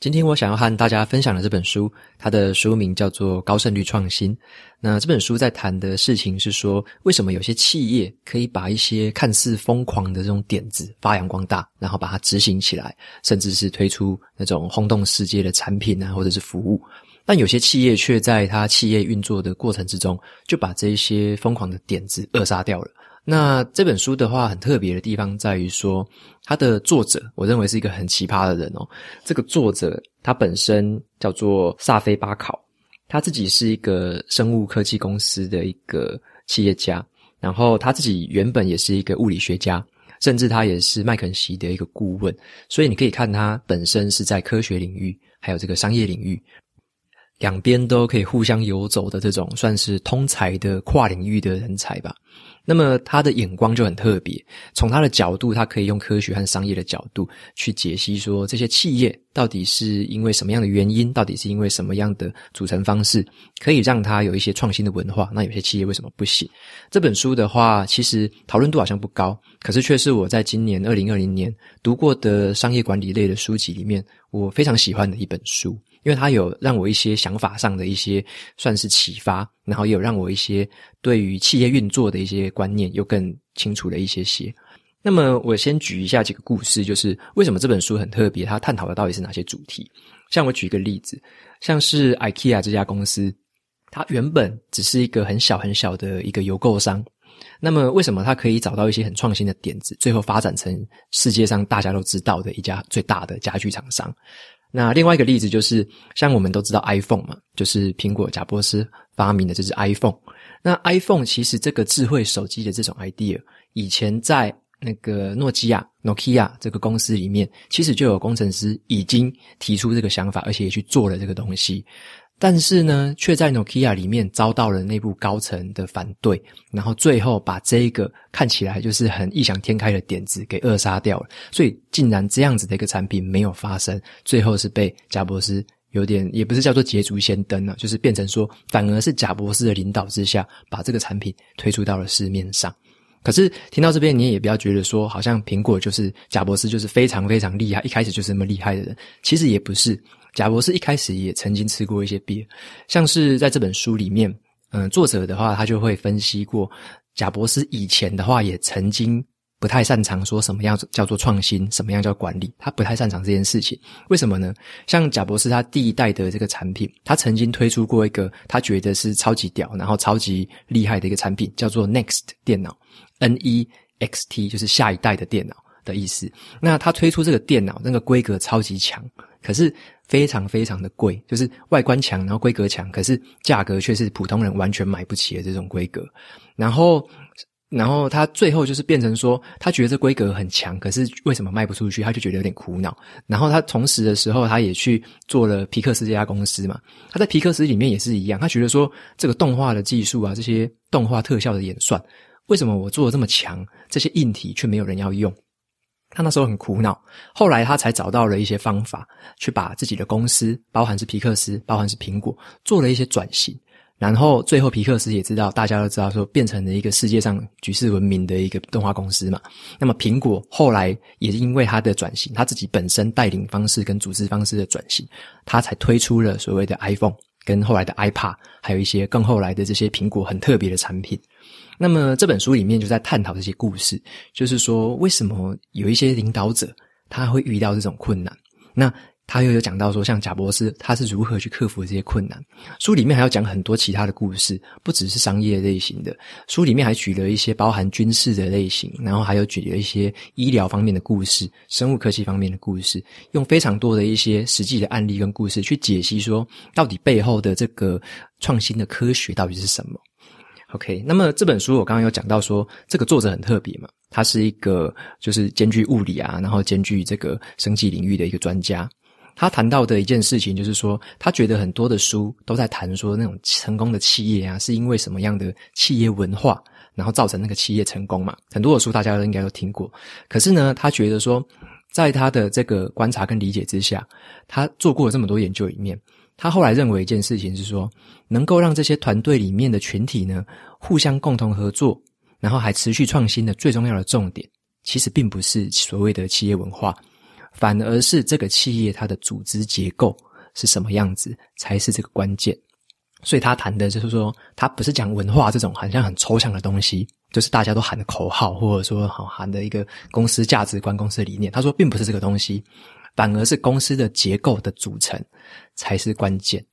今天我想要和大家分享的这本书，它的书名叫做《高胜率创新》。那这本书在谈的事情是说，为什么有些企业可以把一些看似疯狂的这种点子发扬光大，然后把它执行起来，甚至是推出那种轰动世界的产品啊，或者是服务。但有些企业却在它企业运作的过程之中，就把这一些疯狂的点子扼杀掉了。那这本书的话，很特别的地方在于说，它的作者，我认为是一个很奇葩的人哦。这个作者他本身叫做萨菲巴考，他自己是一个生物科技公司的一个企业家，然后他自己原本也是一个物理学家，甚至他也是麦肯锡的一个顾问。所以你可以看他本身是在科学领域，还有这个商业领域。两边都可以互相游走的这种，算是通才的跨领域的人才吧。那么他的眼光就很特别，从他的角度，他可以用科学和商业的角度去解析说，这些企业到底是因为什么样的原因，到底是因为什么样的组成方式，可以让他有一些创新的文化。那有些企业为什么不行？这本书的话，其实讨论度好像不高，可是却是我在今年二零二零年读过的商业管理类的书籍里面，我非常喜欢的一本书。因为它有让我一些想法上的一些算是启发，然后也有让我一些对于企业运作的一些观念又更清楚了一些些。那么我先举一下几个故事，就是为什么这本书很特别，它探讨的到底是哪些主题？像我举一个例子，像是 IKEA 这家公司，它原本只是一个很小很小的一个邮购商，那么为什么它可以找到一些很创新的点子，最后发展成世界上大家都知道的一家最大的家具厂商？那另外一个例子就是，像我们都知道 iPhone 嘛，就是苹果贾伯斯发明的这只 iPhone。那 iPhone 其实这个智慧手机的这种 idea，以前在那个诺基亚 Nokia 这个公司里面，其实就有工程师已经提出这个想法，而且也去做了这个东西。但是呢，却在 Nokia 里面遭到了内部高层的反对，然后最后把这一个看起来就是很异想天开的点子给扼杀掉了。所以，竟然这样子的一个产品没有发生，最后是被贾博士有点也不是叫做捷足先登了，就是变成说，反而是贾博士的领导之下，把这个产品推出到了市面上。可是听到这边，你也不要觉得说，好像苹果就是贾博士就是非常非常厉害，一开始就是那么厉害的人，其实也不是。贾博士一开始也曾经吃过一些鳖，像是在这本书里面，嗯，作者的话他就会分析过，贾博士以前的话也曾经不太擅长说什么样叫做创新，什么样叫管理，他不太擅长这件事情。为什么呢？像贾博士他第一代的这个产品，他曾经推出过一个他觉得是超级屌，然后超级厉害的一个产品，叫做 Next 电脑，N E X T 就是下一代的电脑的意思。那他推出这个电脑，那个规格超级强，可是。非常非常的贵，就是外观强，然后规格强，可是价格却是普通人完全买不起的这种规格。然后，然后他最后就是变成说，他觉得这规格很强，可是为什么卖不出去？他就觉得有点苦恼。然后他同时的时候，他也去做了皮克斯这家公司嘛。他在皮克斯里面也是一样，他觉得说，这个动画的技术啊，这些动画特效的演算，为什么我做的这么强，这些硬体却没有人要用？他那时候很苦恼，后来他才找到了一些方法，去把自己的公司，包含是皮克斯，包含是苹果，做了一些转型。然后最后皮克斯也知道，大家都知道说，变成了一个世界上举世闻名的一个动画公司嘛。那么苹果后来也因为他的转型，他自己本身带领方式跟组织方式的转型，他才推出了所谓的 iPhone，跟后来的 iPad，还有一些更后来的这些苹果很特别的产品。那么这本书里面就在探讨这些故事，就是说为什么有一些领导者他会遇到这种困难？那他又有讲到说，像贾伯斯他是如何去克服这些困难？书里面还要讲很多其他的故事，不只是商业类型的，书里面还举了一些包含军事的类型，然后还有举了一些医疗方面的故事、生物科技方面的故事，用非常多的一些实际的案例跟故事去解析说，到底背后的这个创新的科学到底是什么？OK，那么这本书我刚刚有讲到说，这个作者很特别嘛，他是一个就是兼具物理啊，然后兼具这个生技领域的一个专家。他谈到的一件事情就是说，他觉得很多的书都在谈说那种成功的企业啊，是因为什么样的企业文化，然后造成那个企业成功嘛。很多的书大家都应该都听过。可是呢，他觉得说，在他的这个观察跟理解之下，他做过了这么多研究里面。他后来认为一件事情是说，能够让这些团队里面的群体呢，互相共同合作，然后还持续创新的最重要的重点，其实并不是所谓的企业文化，反而是这个企业它的组织结构是什么样子才是这个关键。所以他谈的就是说，他不是讲文化这种好像很抽象的东西，就是大家都喊的口号，或者说好喊的一个公司价值观、公司理念。他说，并不是这个东西，反而是公司的结构的组成才是关键。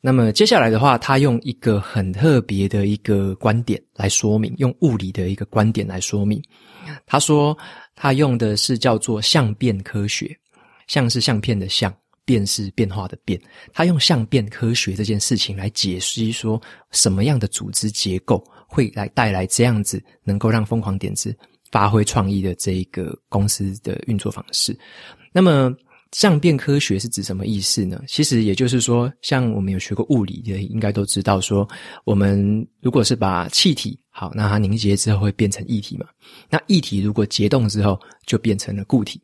那么接下来的话，他用一个很特别的一个观点来说明，用物理的一个观点来说明。他说，他用的是叫做相变科学，像是相片的相。变是变化的变，他用相变科学这件事情来解释说，什么样的组织结构会来带来这样子能够让疯狂点子发挥创意的这一个公司的运作方式。那么，相变科学是指什么意思呢？其实也就是说，像我们有学过物理的，应该都知道说，我们如果是把气体好，那它凝结之后会变成液体嘛？那液体如果结冻之后，就变成了固体。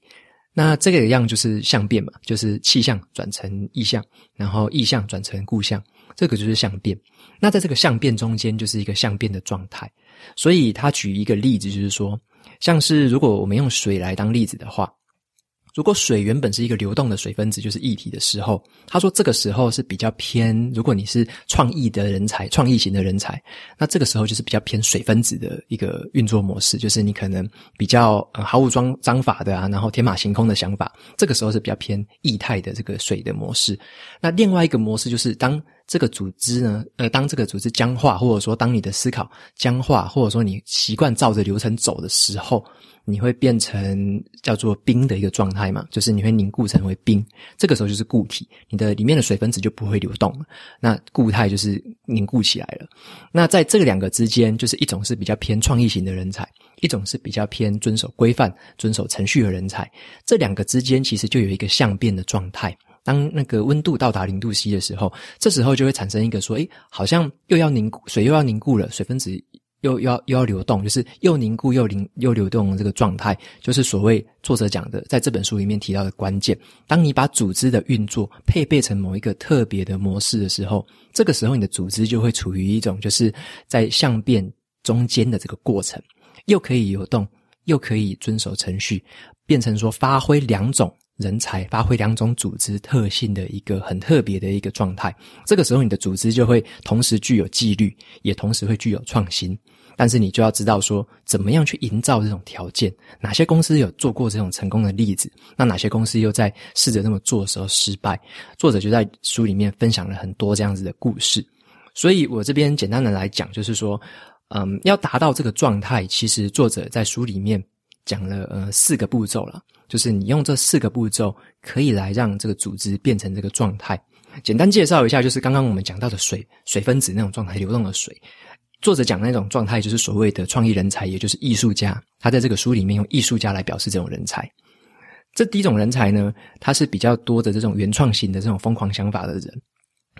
那这个样就是相变嘛，就是气象转成意象，然后意象转成固象，这个就是相变。那在这个相变中间，就是一个相变的状态。所以他举一个例子，就是说，像是如果我们用水来当例子的话。如果水原本是一个流动的水分子，就是液体的时候，他说这个时候是比较偏。如果你是创意的人才，创意型的人才，那这个时候就是比较偏水分子的一个运作模式，就是你可能比较呃毫无章章法的啊，然后天马行空的想法，这个时候是比较偏液态的这个水的模式。那另外一个模式就是当这个组织呢，呃，当这个组织僵化，或者说当你的思考僵化，或者说你习惯照着流程走的时候。你会变成叫做冰的一个状态嘛，就是你会凝固成为冰，这个时候就是固体，你的里面的水分子就不会流动了。那固态就是凝固起来了。那在这两个之间，就是一种是比较偏创意型的人才，一种是比较偏遵守规范、遵守程序的人才。这两个之间其实就有一个相变的状态。当那个温度到达零度 C 的时候，这时候就会产生一个说，诶，好像又要凝固，水又要凝固了，水分子。又要又要流动，就是又凝固又凝又流动的这个状态，就是所谓作者讲的，在这本书里面提到的关键。当你把组织的运作配备成某一个特别的模式的时候，这个时候你的组织就会处于一种就是在相变中间的这个过程，又可以流动，又可以遵守程序，变成说发挥两种人才，发挥两种组织特性的一个很特别的一个状态。这个时候你的组织就会同时具有纪律，也同时会具有创新。但是你就要知道说，怎么样去营造这种条件？哪些公司有做过这种成功的例子？那哪些公司又在试着这么做的时候失败？作者就在书里面分享了很多这样子的故事。所以我这边简单的来讲，就是说，嗯，要达到这个状态，其实作者在书里面讲了呃四个步骤了，就是你用这四个步骤可以来让这个组织变成这个状态。简单介绍一下，就是刚刚我们讲到的水水分子那种状态，流动的水。作者讲那种状态，就是所谓的创意人才，也就是艺术家。他在这个书里面用艺术家来表示这种人才。这第一种人才呢，他是比较多的这种原创型的这种疯狂想法的人，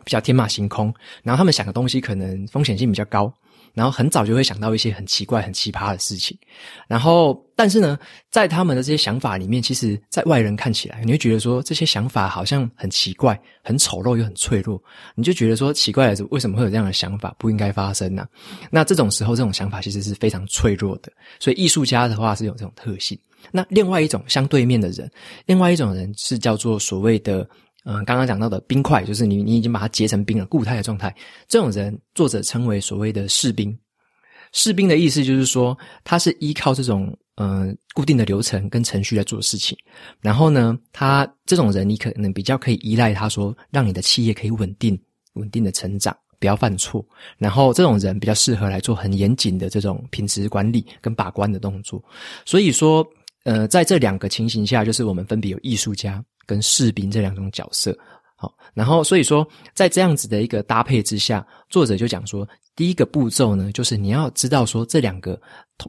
比较天马行空，然后他们想的东西可能风险性比较高。然后很早就会想到一些很奇怪、很奇葩的事情，然后但是呢，在他们的这些想法里面，其实在外人看起来，你会觉得说这些想法好像很奇怪、很丑陋又很脆弱，你就觉得说奇怪的是为什么会有这样的想法，不应该发生呢、那这种时候，这种想法其实是非常脆弱的。所以艺术家的话是有这种特性。那另外一种相对面的人，另外一种人是叫做所谓的。嗯，刚刚讲到的冰块，就是你你已经把它结成冰了，固态的状态。这种人，作者称为所谓的士兵。士兵的意思就是说，他是依靠这种嗯、固定的流程跟程序来做事情。然后呢，他这种人，你可能比较可以依赖他说，让你的企业可以稳定、稳定的成长，不要犯错。然后这种人比较适合来做很严谨的这种品质管理跟把关的动作。所以说，呃，在这两个情形下，就是我们分别有艺术家。跟士兵这两种角色，好，然后所以说，在这样子的一个搭配之下，作者就讲说，第一个步骤呢，就是你要知道说，这两个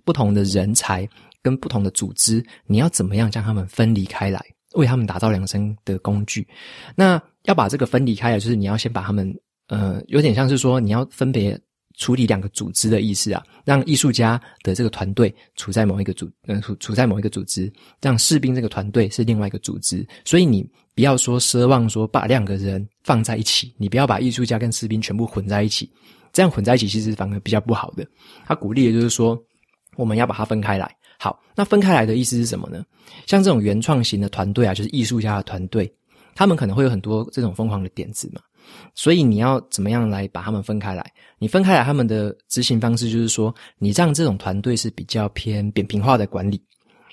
不同的人才跟不同的组织，你要怎么样将他们分离开来，为他们打造量身的工具。那要把这个分离开来，就是你要先把他们，呃，有点像是说，你要分别。处理两个组织的意思啊，让艺术家的这个团队处在某一个组，嗯，处处在某一个组织，让士兵这个团队是另外一个组织。所以你不要说奢望说把两个人放在一起，你不要把艺术家跟士兵全部混在一起，这样混在一起其实反而比较不好的。他鼓励的就是说，我们要把它分开来。好，那分开来的意思是什么呢？像这种原创型的团队啊，就是艺术家的团队，他们可能会有很多这种疯狂的点子嘛，所以你要怎么样来把他们分开来？你分开来他们的执行方式，就是说，你让这种团队是比较偏扁平化的管理，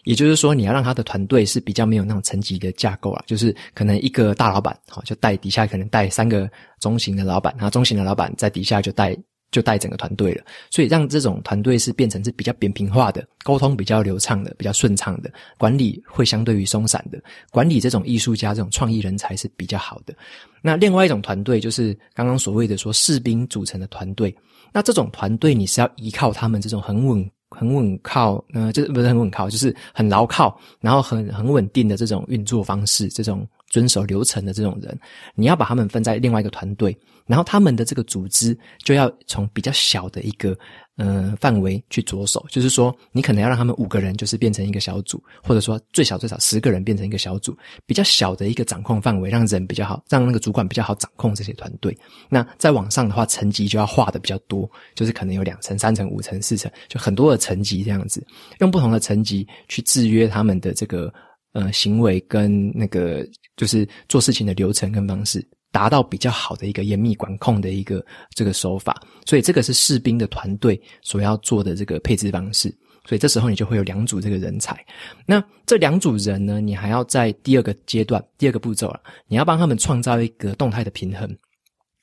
也就是说，你要让他的团队是比较没有那种层级的架构啊，就是可能一个大老板，好，就带底下可能带三个中型的老板，然后中型的老板在底下就带。就带整个团队了，所以让这种团队是变成是比较扁平化的，沟通比较流畅的，比较顺畅的，管理会相对于松散的，管理这种艺术家这种创意人才是比较好的。那另外一种团队就是刚刚所谓的说士兵组成的团队，那这种团队你是要依靠他们这种很稳、很稳靠，呃，就是不是很稳靠，就是很牢靠，然后很很稳定的这种运作方式，这种。遵守流程的这种人，你要把他们分在另外一个团队，然后他们的这个组织就要从比较小的一个呃范围去着手，就是说你可能要让他们五个人就是变成一个小组，或者说最少最少十个人变成一个小组，比较小的一个掌控范围，让人比较好，让那个主管比较好掌控这些团队。那再往上的话，层级就要画的比较多，就是可能有两层、三层、五层、四层，就很多的层级这样子，用不同的层级去制约他们的这个。呃，行为跟那个就是做事情的流程跟方式，达到比较好的一个严密管控的一个这个手法，所以这个是士兵的团队所要做的这个配置方式。所以这时候你就会有两组这个人才。那这两组人呢，你还要在第二个阶段、第二个步骤了，你要帮他们创造一个动态的平衡，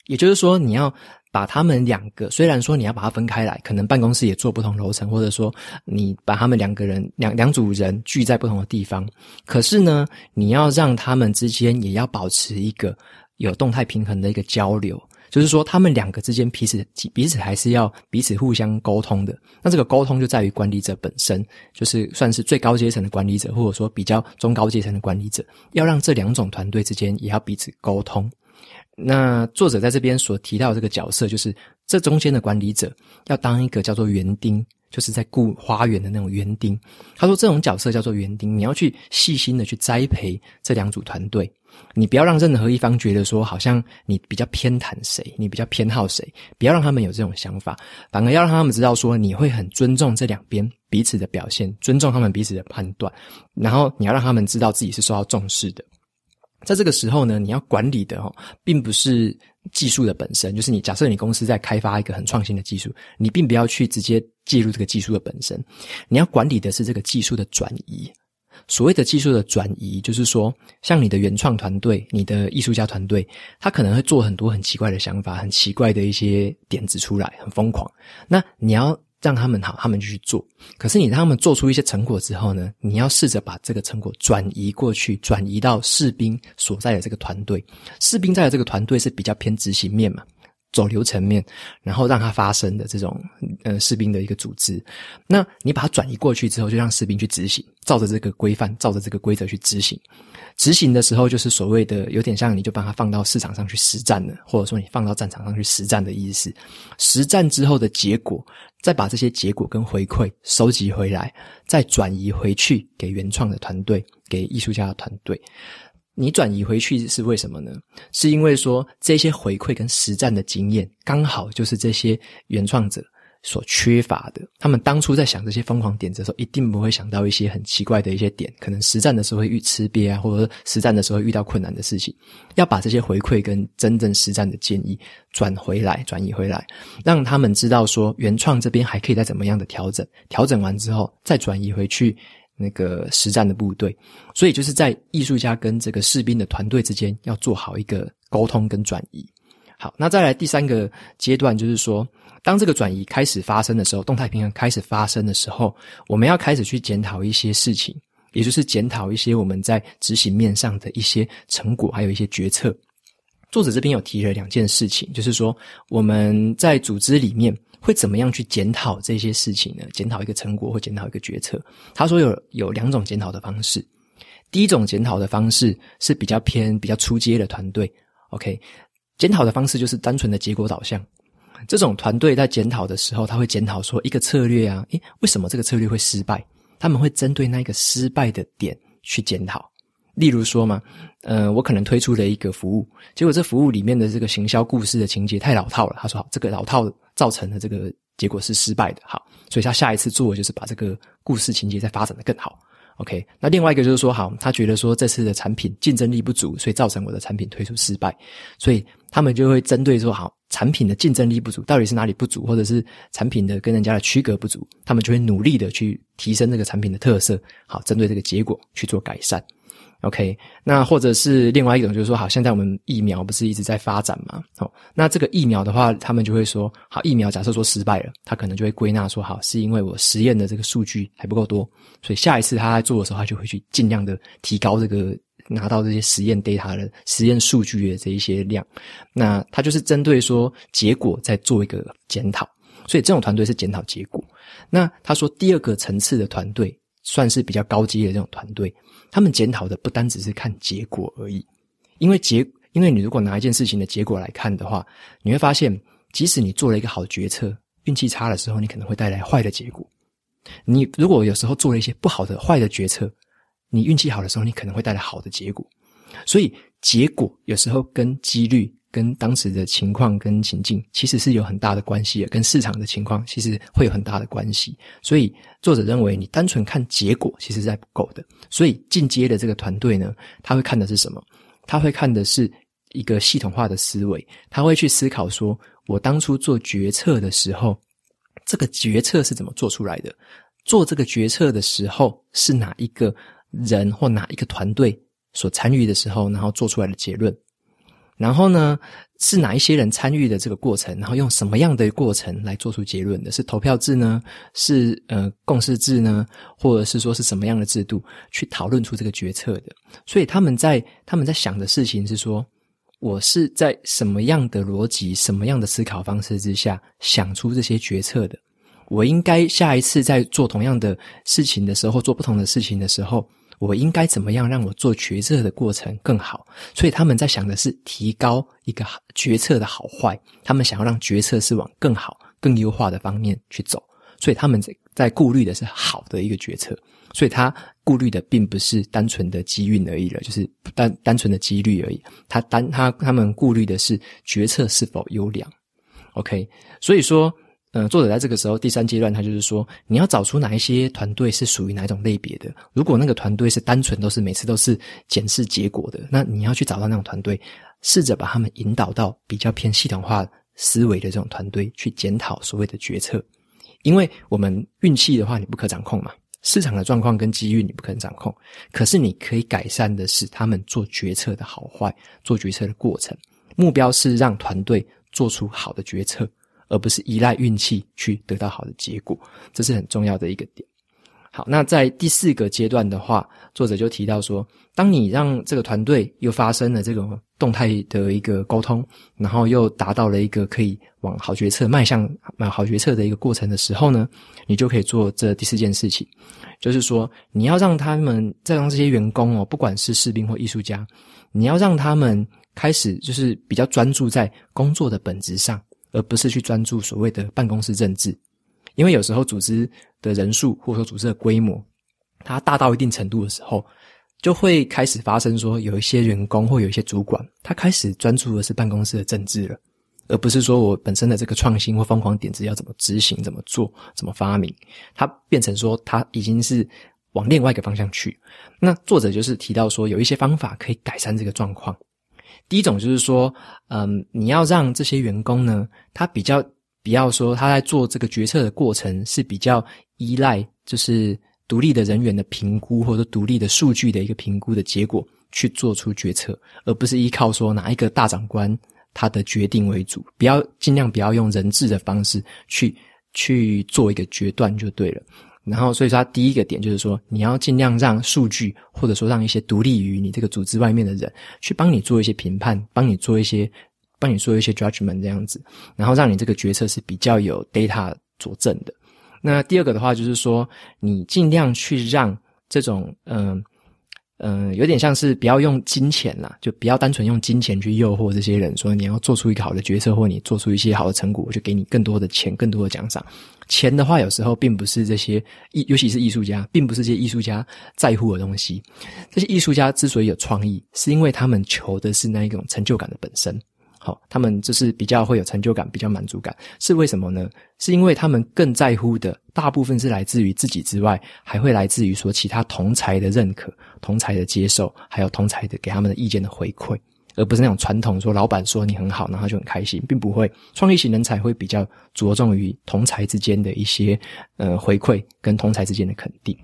也就是说，你要。把他们两个，虽然说你要把它分开来，可能办公室也做不同楼层，或者说你把他们两个人两两组人聚在不同的地方，可是呢，你要让他们之间也要保持一个有动态平衡的一个交流，就是说他们两个之间彼此彼此还是要彼此互相沟通的。那这个沟通就在于管理者本身，就是算是最高阶层的管理者，或者说比较中高阶层的管理者，要让这两种团队之间也要彼此沟通。那作者在这边所提到这个角色，就是这中间的管理者要当一个叫做园丁，就是在顾花园的那种园丁。他说这种角色叫做园丁，你要去细心的去栽培这两组团队，你不要让任何一方觉得说好像你比较偏袒谁，你比较偏好谁，不要让他们有这种想法，反而要让他们知道说你会很尊重这两边彼此的表现，尊重他们彼此的判断，然后你要让他们知道自己是受到重视的。在这个时候呢，你要管理的哦，并不是技术的本身，就是你假设你公司在开发一个很创新的技术，你并不要去直接介入这个技术的本身，你要管理的是这个技术的转移。所谓的技术的转移，就是说，像你的原创团队、你的艺术家团队，他可能会做很多很奇怪的想法、很奇怪的一些点子出来，很疯狂。那你要。让他们好，他们就去做。可是你让他们做出一些成果之后呢，你要试着把这个成果转移过去，转移到士兵所在的这个团队。士兵在的这个团队是比较偏执行面嘛，走流程面，然后让它发生的这种呃士兵的一个组织。那你把它转移过去之后，就让士兵去执行，照着这个规范，照着这个规则去执行。执行的时候，就是所谓的有点像，你就把它放到市场上去实战了，或者说你放到战场上去实战的意思。实战之后的结果，再把这些结果跟回馈收集回来，再转移回去给原创的团队，给艺术家的团队。你转移回去是为什么呢？是因为说这些回馈跟实战的经验，刚好就是这些原创者。所缺乏的，他们当初在想这些疯狂点子的时候，一定不会想到一些很奇怪的一些点，可能实战的时候会遇吃瘪啊，或者实战的时候遇到困难的事情，要把这些回馈跟真正实战的建议转回来、转移回来，让他们知道说原创这边还可以再怎么样的调整，调整完之后再转移回去那个实战的部队，所以就是在艺术家跟这个士兵的团队之间要做好一个沟通跟转移。好，那再来第三个阶段就是说。当这个转移开始发生的时候，动态平衡开始发生的时候，我们要开始去检讨一些事情，也就是检讨一些我们在执行面上的一些成果，还有一些决策。作者这边有提了两件事情，就是说我们在组织里面会怎么样去检讨这些事情呢？检讨一个成果或检讨一个决策。他说有有两种检讨的方式。第一种检讨的方式是比较偏比较初阶的团队，OK，检讨的方式就是单纯的结果导向。这种团队在检讨的时候，他会检讨说一个策略啊，诶，为什么这个策略会失败？他们会针对那个失败的点去检讨。例如说嘛，呃，我可能推出了一个服务，结果这服务里面的这个行销故事的情节太老套了。他说好，这个老套造成的这个结果是失败的。好，所以他下一次做就是把这个故事情节再发展得更好。OK，那另外一个就是说，好，他觉得说这次的产品竞争力不足，所以造成我的产品推出失败，所以他们就会针对说，好，产品的竞争力不足到底是哪里不足，或者是产品的跟人家的区隔不足，他们就会努力的去提升这个产品的特色，好，针对这个结果去做改善。OK，那或者是另外一种，就是说，好，现在我们疫苗不是一直在发展嘛？哦，那这个疫苗的话，他们就会说，好，疫苗假设说失败了，他可能就会归纳说，好，是因为我实验的这个数据还不够多，所以下一次他在做的时候，他就会去尽量的提高这个拿到这些实验 data 的实验数据的这一些量。那他就是针对说结果在做一个检讨，所以这种团队是检讨结果。那他说第二个层次的团队算是比较高阶的这种团队。他们检讨的不单只是看结果而已，因为结，因为你如果拿一件事情的结果来看的话，你会发现，即使你做了一个好决策，运气差的时候，你可能会带来坏的结果。你如果有时候做了一些不好的坏的决策，你运气好的时候，你可能会带来好的结果。所以，结果有时候跟几率。跟当时的情况跟情境其实是有很大的关系的，跟市场的情况其实会有很大的关系。所以作者认为，你单纯看结果其实是还不够的。所以进阶的这个团队呢，他会看的是什么？他会看的是一个系统化的思维，他会去思考说，我当初做决策的时候，这个决策是怎么做出来的？做这个决策的时候是哪一个人或哪一个团队所参与的时候，然后做出来的结论。然后呢，是哪一些人参与的这个过程？然后用什么样的过程来做出结论的？是投票制呢？是呃共识制呢？或者是说是什么样的制度去讨论出这个决策的？所以他们在他们在想的事情是说，我是在什么样的逻辑、什么样的思考方式之下想出这些决策的？我应该下一次在做同样的事情的时候，做不同的事情的时候。我应该怎么样让我做决策的过程更好？所以他们在想的是提高一个决策的好坏，他们想要让决策是往更好、更优化的方面去走。所以他们在在顾虑的是好的一个决策，所以他顾虑的并不是单纯的机运而已了，就是单单纯的几率而已。他单他他们顾虑的是决策是否优良。OK，所以说。嗯，作者在这个时候第三阶段，他就是说，你要找出哪一些团队是属于哪一种类别的。如果那个团队是单纯都是每次都是检视结果的，那你要去找到那种团队，试着把他们引导到比较偏系统化思维的这种团队去检讨所谓的决策。因为我们运气的话，你不可掌控嘛，市场的状况跟机遇你不可能掌控，可是你可以改善的是他们做决策的好坏，做决策的过程。目标是让团队做出好的决策。而不是依赖运气去得到好的结果，这是很重要的一个点。好，那在第四个阶段的话，作者就提到说，当你让这个团队又发生了这种动态的一个沟通，然后又达到了一个可以往好决策迈向好决策的一个过程的时候呢，你就可以做这第四件事情，就是说你要让他们再让这些员工哦，不管是士兵或艺术家，你要让他们开始就是比较专注在工作的本质上。而不是去专注所谓的办公室政治，因为有时候组织的人数或者说组织的规模，它大到一定程度的时候，就会开始发生说有一些员工或有一些主管，他开始专注的是办公室的政治了，而不是说我本身的这个创新或疯狂点子要怎么执行、怎么做、怎么发明，它变成说他已经是往另外一个方向去。那作者就是提到说，有一些方法可以改善这个状况。第一种就是说，嗯，你要让这些员工呢，他比较不要说他在做这个决策的过程是比较依赖，就是独立的人员的评估或者独立的数据的一个评估的结果去做出决策，而不是依靠说哪一个大长官他的决定为主，不要尽量不要用人治的方式去去做一个决断就对了。然后，所以说，他第一个点就是说，你要尽量让数据，或者说让一些独立于你这个组织外面的人，去帮你做一些评判，帮你做一些，帮你做一些 judgment 这样子，然后让你这个决策是比较有 data 佐证的。那第二个的话，就是说，你尽量去让这种，嗯嗯、有点像是不要用金钱啦，就不要单纯用金钱去诱惑这些人，说你要做出一个好的决策，或你做出一些好的成果，我就给你更多的钱、更多的奖赏。钱的话，有时候并不是这些艺，尤其是艺术家，并不是这些艺术家在乎的东西。这些艺术家之所以有创意，是因为他们求的是那一种成就感的本身。好，他们就是比较会有成就感，比较满足感，是为什么呢？是因为他们更在乎的大部分是来自于自己之外，还会来自于说其他同才的认可、同才的接受，还有同才的给他们的意见的回馈，而不是那种传统说老板说你很好，然后就很开心，并不会。创意型人才会比较着重于同才之间的一些呃回馈跟同才之间的肯定。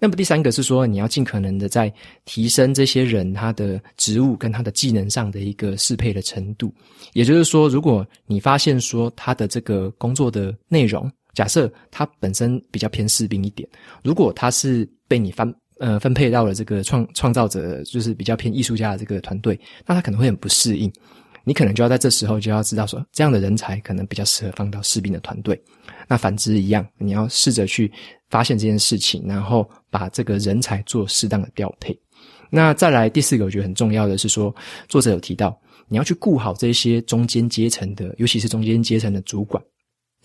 那么第三个是说，你要尽可能的在提升这些人他的职务跟他的技能上的一个适配的程度。也就是说，如果你发现说他的这个工作的内容，假设他本身比较偏士兵一点，如果他是被你分呃分配到了这个创创造者，就是比较偏艺术家的这个团队，那他可能会很不适应。你可能就要在这时候就要知道说，这样的人才可能比较适合放到士兵的团队。那反之一样，你要试着去发现这件事情，然后把这个人才做适当的调配。那再来第四个，我觉得很重要的是说，作者有提到，你要去顾好这些中间阶层的，尤其是中间阶层的主管。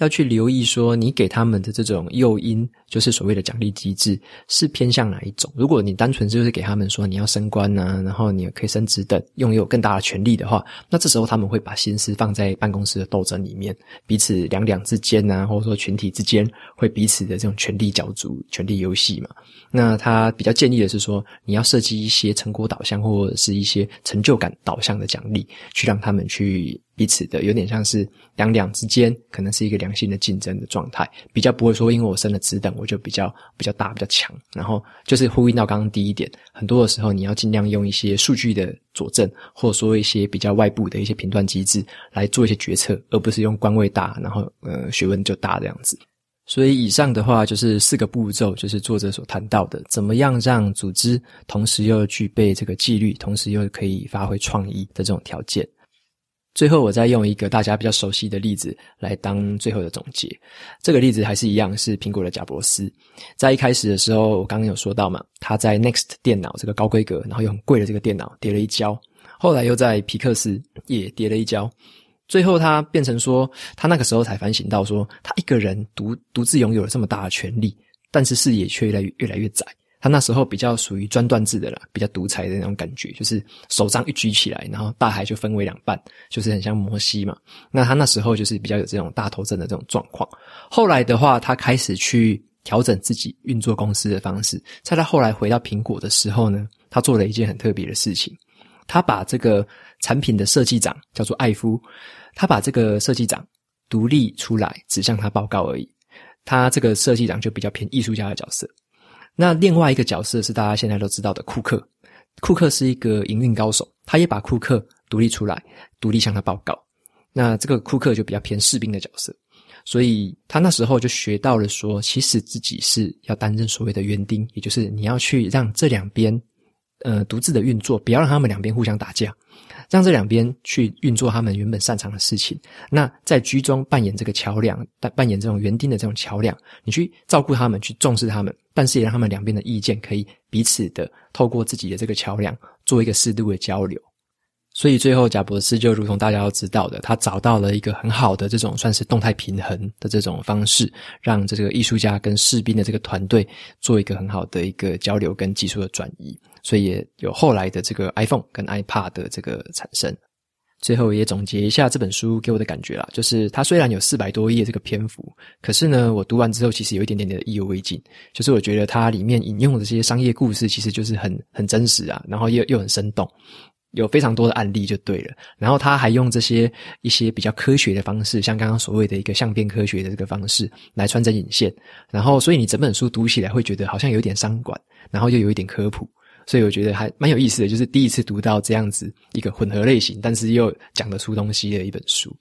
要去留意说，你给他们的这种诱因，就是所谓的奖励机制，是偏向哪一种？如果你单纯就是给他们说你要升官啊，然后你可以升职等，拥有更大的权力的话，那这时候他们会把心思放在办公室的斗争里面，彼此两两之间啊，或者说群体之间会彼此的这种权力角逐、权力游戏嘛。那他比较建议的是说，你要设计一些成果导向或者是一些成就感导向的奖励，去让他们去。彼此的有点像是两两之间，可能是一个良性的竞争的状态，比较不会说因为我升了职等，我就比较比较大比较强。然后就是呼应到刚刚第一点，很多的时候你要尽量用一些数据的佐证，或者说一些比较外部的一些评断机制来做一些决策，而不是用官位大，然后呃学问就大这样子。所以以上的话就是四个步骤，就是作者所谈到的，怎么样让组织同时又具备这个纪律，同时又可以发挥创意的这种条件。最后，我再用一个大家比较熟悉的例子来当最后的总结。这个例子还是一样，是苹果的贾伯斯。在一开始的时候，我刚刚有说到嘛，他在 Next 电脑这个高规格，然后又很贵的这个电脑跌了一跤。后来又在皮克斯也跌了一跤。最后，他变成说，他那个时候才反省到说，他一个人独独自拥有了这么大的权力，但是视野却越来越越来越窄。他那时候比较属于专断制的啦，比较独裁的那种感觉，就是手杖一举起来，然后大海就分为两半，就是很像摩西嘛。那他那时候就是比较有这种大头症的这种状况。后来的话，他开始去调整自己运作公司的方式。在他后来回到苹果的时候呢，他做了一件很特别的事情，他把这个产品的设计长叫做艾夫，他把这个设计长独立出来，只向他报告而已。他这个设计长就比较偏艺术家的角色。那另外一个角色是大家现在都知道的库克，库克是一个营运高手，他也把库克独立出来，独立向他报告。那这个库克就比较偏士兵的角色，所以他那时候就学到了说，其实自己是要担任所谓的园丁，也就是你要去让这两边，呃，独自的运作，不要让他们两边互相打架。让这两边去运作他们原本擅长的事情，那在居中扮演这个桥梁，扮扮演这种园丁的这种桥梁，你去照顾他们，去重视他们，但是也让他们两边的意见可以彼此的透过自己的这个桥梁做一个适度的交流。所以最后，贾伯斯就如同大家都知道的，他找到了一个很好的这种算是动态平衡的这种方式，让这个艺术家跟士兵的这个团队做一个很好的一个交流跟技术的转移。所以也有后来的这个 iPhone 跟 iPad 的这个产生。最后也总结一下这本书给我的感觉啦，就是它虽然有四百多页这个篇幅，可是呢，我读完之后其实有一点点的意犹未尽。就是我觉得它里面引用的这些商业故事，其实就是很很真实啊，然后又又很生动，有非常多的案例就对了。然后他还用这些一些比较科学的方式，像刚刚所谓的一个相变科学的这个方式来穿针引线，然后所以你整本书读起来会觉得好像有点伤管，然后又有一点科普。所以我觉得还蛮有意思的，就是第一次读到这样子一个混合类型，但是又讲得出东西的一本书。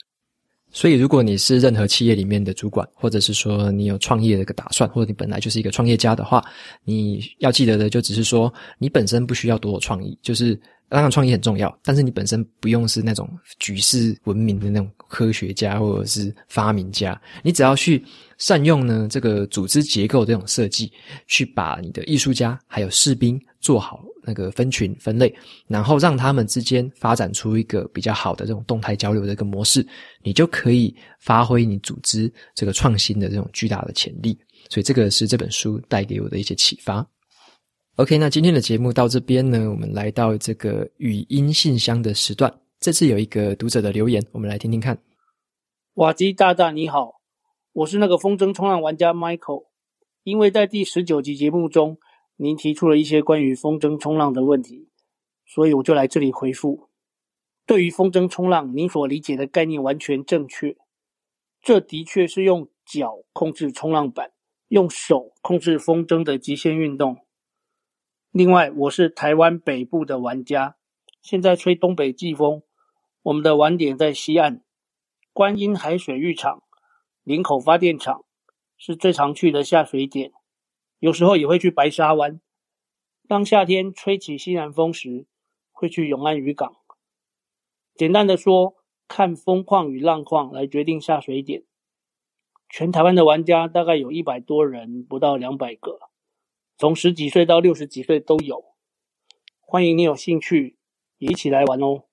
所以如果你是任何企业里面的主管，或者是说你有创业的一个打算，或者你本来就是一个创业家的话，你要记得的就只是说，你本身不需要多有创意，就是当然创意很重要，但是你本身不用是那种举世闻名的那种科学家或者是发明家，你只要去。善用呢这个组织结构这种设计，去把你的艺术家还有士兵做好那个分群分类，然后让他们之间发展出一个比较好的这种动态交流的一个模式，你就可以发挥你组织这个创新的这种巨大的潜力。所以这个是这本书带给我的一些启发。OK，那今天的节目到这边呢，我们来到这个语音信箱的时段。这次有一个读者的留言，我们来听听看。瓦基大大你好，我是那个风筝冲浪玩家 Michael。因为在第十九集节目中，您提出了一些关于风筝冲浪的问题，所以我就来这里回复。对于风筝冲浪，您所理解的概念完全正确。这的确是用脚控制冲浪板，用手控制风筝的极限运动。另外，我是台湾北部的玩家，现在吹东北季风。我们的玩点在西岸，观音海水浴场、林口发电厂是最常去的下水点，有时候也会去白沙湾。当夏天吹起西南风时，会去永安渔港。简单的说，看风况与浪况来决定下水点。全台湾的玩家大概有一百多人，不到两百个，从十几岁到六十几岁都有。欢迎你有兴趣也一起来玩哦。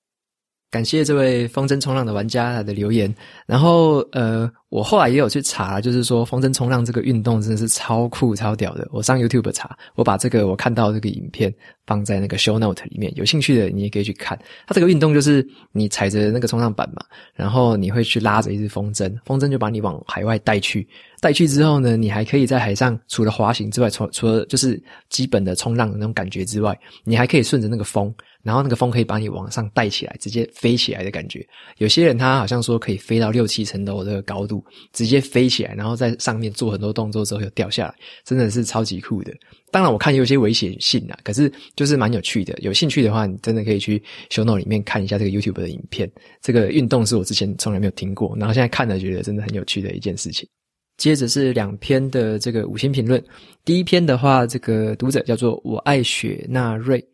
感谢这位风筝冲浪的玩家的留言，然后呃，我后来也有去查，就是说风筝冲浪这个运动真的是超酷超屌的。我上 YouTube 查，我把这个我看到这个影片放在那个 Show Note 里面，有兴趣的你也可以去看。它这个运动就是你踩着那个冲浪板嘛，然后你会去拉着一只风筝，风筝就把你往海外带去，带去之后呢，你还可以在海上除了滑行之外，除除了就是基本的冲浪的那种感觉之外，你还可以顺着那个风。然后那个风可以把你往上带起来，直接飞起来的感觉。有些人他好像说可以飞到六七层楼的高度，直接飞起来，然后在上面做很多动作之后又掉下来，真的是超级酷的。当然我看有些危险性啊，可是就是蛮有趣的。有兴趣的话，你真的可以去 show note 里面看一下这个 YouTube 的影片。这个运动是我之前从来没有听过，然后现在看了觉得真的很有趣的一件事情。接着是两篇的这个五星评论，第一篇的话，这个读者叫做我爱雪纳瑞。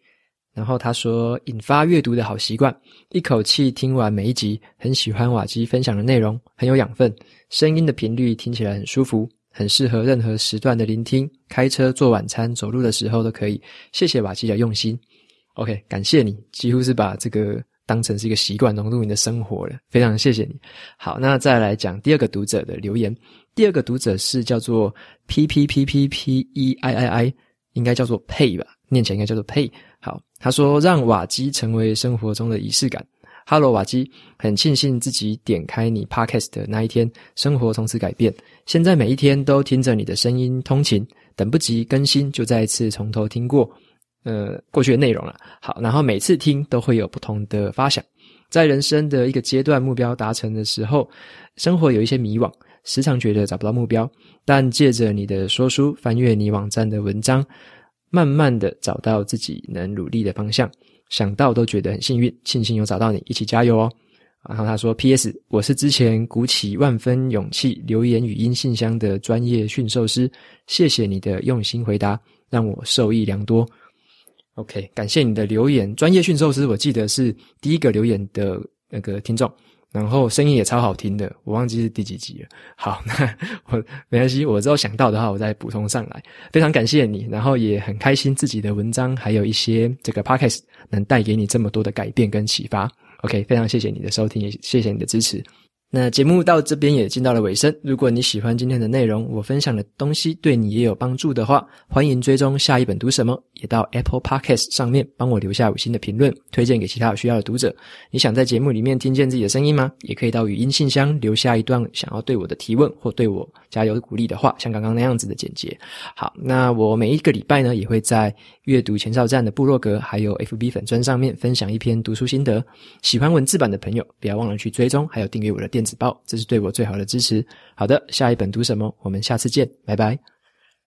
然后他说：“引发阅读的好习惯，一口气听完每一集，很喜欢瓦基分享的内容，很有养分。声音的频率听起来很舒服，很适合任何时段的聆听。开车、做晚餐、走路的时候都可以。谢谢瓦基的用心。OK，感谢你，几乎是把这个当成是一个习惯融入你的生活了。非常谢谢你。好，那再来讲第二个读者的留言。第二个读者是叫做 P P P P P E I I I，应该叫做 Pay 吧，念起来应该叫做 Pay。好。”他说：“让瓦基成为生活中的仪式感。”Hello，瓦基，很庆幸自己点开你 Podcast 的那一天，生活从此改变。现在每一天都听着你的声音通勤，等不及更新就再一次从头听过，呃，过去的内容了。好，然后每次听都会有不同的发想。在人生的一个阶段目标达成的时候，生活有一些迷惘，时常觉得找不到目标。但借着你的说书，翻阅你网站的文章。慢慢的找到自己能努力的方向，想到都觉得很幸运，庆幸有找到你，一起加油哦。然后他说：“P.S. 我是之前鼓起万分勇气留言语音信箱的专业驯兽师，谢谢你的用心回答，让我受益良多。”OK，感谢你的留言。专业驯兽师，我记得是第一个留言的那个听众。然后声音也超好听的，我忘记是第几集了。好，那 我没关系，我之后想到的话，我再补充上来。非常感谢你，然后也很开心自己的文章还有一些这个 podcast 能带给你这么多的改变跟启发。OK，非常谢谢你的收听，也谢谢你的支持。那节目到这边也进到了尾声。如果你喜欢今天的内容，我分享的东西对你也有帮助的话，欢迎追踪下一本读什么，也到 Apple Podcast 上面帮我留下五星的评论，推荐给其他有需要的读者。你想在节目里面听见自己的声音吗？也可以到语音信箱留下一段想要对我的提问或对我加油鼓励的话，像刚刚那样子的简洁。好，那我每一个礼拜呢，也会在阅读前哨站的部落格还有 FB 粉专上面分享一篇读书心得。喜欢文字版的朋友，不要忘了去追踪还有订阅我的电电子报，这是对我最好的支持。好的，下一本读什么？我们下次见，拜拜。